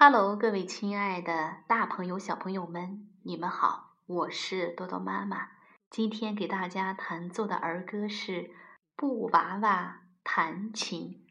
哈喽，各位亲爱的大朋友、小朋友们，你们好，我是多多妈妈，今天给大家弹奏的儿歌是布娃娃弹琴。